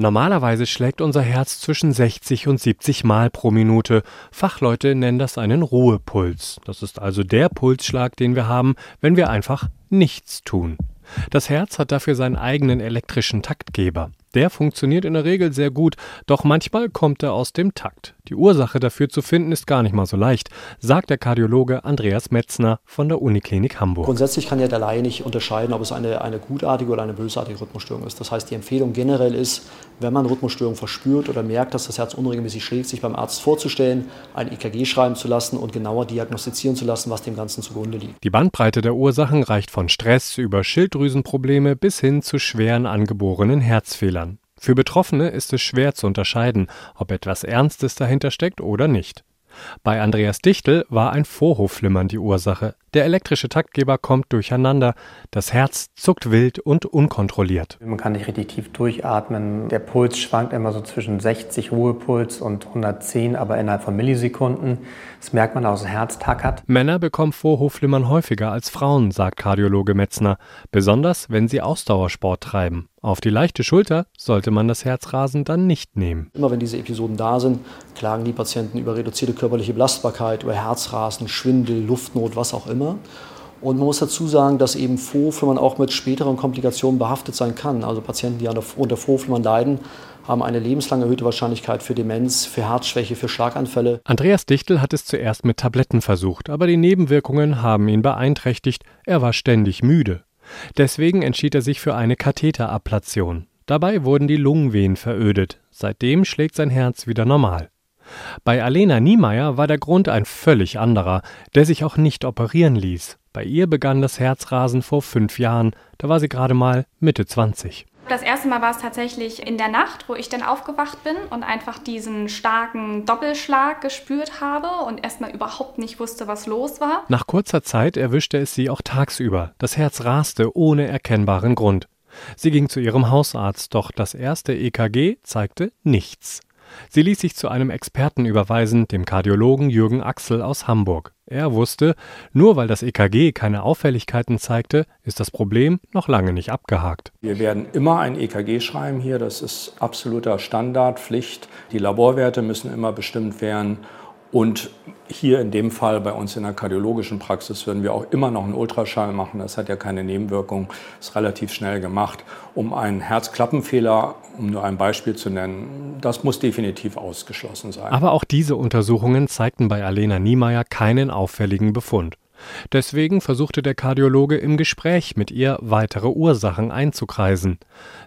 Normalerweise schlägt unser Herz zwischen 60 und 70 Mal pro Minute. Fachleute nennen das einen Ruhepuls. Das ist also der Pulsschlag, den wir haben, wenn wir einfach nichts tun. Das Herz hat dafür seinen eigenen elektrischen Taktgeber. Der funktioniert in der Regel sehr gut, doch manchmal kommt er aus dem Takt. Die Ursache dafür zu finden ist gar nicht mal so leicht, sagt der Kardiologe Andreas Metzner von der Uniklinik Hamburg. Grundsätzlich kann ja der Laie nicht unterscheiden, ob es eine, eine gutartige oder eine bösartige Rhythmusstörung ist. Das heißt, die Empfehlung generell ist, wenn man Rhythmusstörung verspürt oder merkt, dass das Herz unregelmäßig schlägt, sich beim Arzt vorzustellen, ein EKG schreiben zu lassen und genauer diagnostizieren zu lassen, was dem Ganzen zugrunde liegt. Die Bandbreite der Ursachen reicht von Stress über Schilddrüsenprobleme bis hin zu schweren angeborenen Herzfehlern. Für Betroffene ist es schwer zu unterscheiden, ob etwas Ernstes dahinter steckt oder nicht. Bei Andreas Dichtel war ein Vorhofflimmern die Ursache. Der elektrische Taktgeber kommt durcheinander. Das Herz zuckt wild und unkontrolliert. Man kann nicht richtig tief durchatmen. Der Puls schwankt immer so zwischen 60 Ruhepuls und 110, aber innerhalb von Millisekunden. Das merkt man aus Herz tackert. Männer bekommen Vorhofflimmern häufiger als Frauen, sagt Kardiologe Metzner. Besonders, wenn sie Ausdauersport treiben. Auf die leichte Schulter sollte man das Herzrasen dann nicht nehmen. Immer wenn diese Episoden da sind, klagen die Patienten über reduzierte körperliche Belastbarkeit, über Herzrasen, Schwindel, Luftnot, was auch immer. Und man muss dazu sagen, dass eben Vorflimmern auch mit späteren Komplikationen behaftet sein kann. Also Patienten, die unter Vorflimmern leiden, haben eine lebenslang erhöhte Wahrscheinlichkeit für Demenz, für Herzschwäche, für Schlaganfälle. Andreas Dichtel hat es zuerst mit Tabletten versucht, aber die Nebenwirkungen haben ihn beeinträchtigt. Er war ständig müde. Deswegen entschied er sich für eine Katheterablation. Dabei wurden die Lungenvenen verödet. Seitdem schlägt sein Herz wieder normal. Bei Alena Niemeyer war der Grund ein völlig anderer, der sich auch nicht operieren ließ. Bei ihr begann das Herzrasen vor fünf Jahren, da war sie gerade mal Mitte 20. Das erste Mal war es tatsächlich in der Nacht, wo ich dann aufgewacht bin und einfach diesen starken Doppelschlag gespürt habe und erstmal überhaupt nicht wusste, was los war. Nach kurzer Zeit erwischte es sie auch tagsüber. Das Herz raste ohne erkennbaren Grund. Sie ging zu ihrem Hausarzt, doch das erste EKG zeigte nichts. Sie ließ sich zu einem Experten überweisen, dem Kardiologen Jürgen Axel aus Hamburg. Er wusste, nur weil das EKG keine Auffälligkeiten zeigte, ist das Problem noch lange nicht abgehakt. Wir werden immer ein EKG schreiben hier, das ist absoluter Standard, Pflicht. Die Laborwerte müssen immer bestimmt werden und hier in dem Fall bei uns in der kardiologischen Praxis würden wir auch immer noch einen Ultraschall machen. Das hat ja keine Nebenwirkung, ist relativ schnell gemacht. Um einen Herzklappenfehler, um nur ein Beispiel zu nennen, das muss definitiv ausgeschlossen sein. Aber auch diese Untersuchungen zeigten bei Alena Niemeyer keinen auffälligen Befund. Deswegen versuchte der Kardiologe im Gespräch mit ihr weitere Ursachen einzukreisen.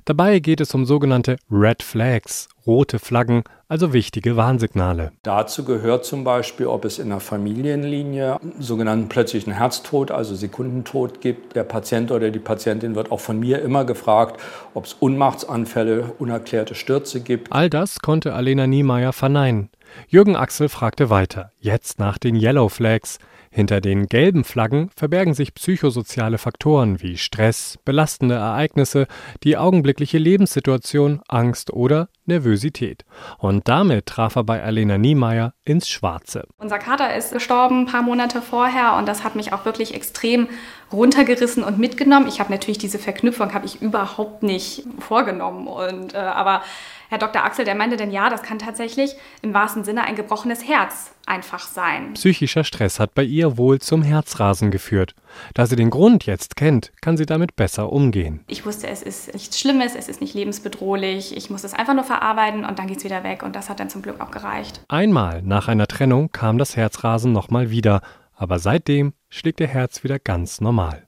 Dabei geht es um sogenannte Red Flags, rote Flaggen, also wichtige Warnsignale. Dazu gehört zum Beispiel, ob es in der Familienlinie sogenannten plötzlichen Herztod, also Sekundentod gibt. Der Patient oder die Patientin wird auch von mir immer gefragt, ob es Unmachtsanfälle, unerklärte Stürze gibt. All das konnte Alena Niemeyer verneinen. Jürgen Axel fragte weiter, jetzt nach den Yellow Flags. Hinter den gelben Flaggen verbergen sich psychosoziale Faktoren wie Stress, belastende Ereignisse, die augenblickliche Lebenssituation, Angst oder Nervosität. Und damit traf er bei Alena Niemeyer ins Schwarze. Unser Kater ist gestorben ein paar Monate vorher und das hat mich auch wirklich extrem runtergerissen und mitgenommen. Ich habe natürlich diese Verknüpfung habe ich überhaupt nicht vorgenommen und äh, aber Herr Dr. Axel, der meinte denn ja, das kann tatsächlich im wahrsten Sinne ein gebrochenes Herz einfach sein. Psychischer Stress hat bei ihr wohl zum Herzrasen geführt. Da sie den Grund jetzt kennt, kann sie damit besser umgehen. Ich wusste, es ist nichts Schlimmes, es ist nicht lebensbedrohlich. Ich muss es einfach nur verarbeiten und dann geht es wieder weg. Und das hat dann zum Glück auch gereicht. Einmal nach einer Trennung kam das Herzrasen nochmal wieder. Aber seitdem schlägt ihr Herz wieder ganz normal.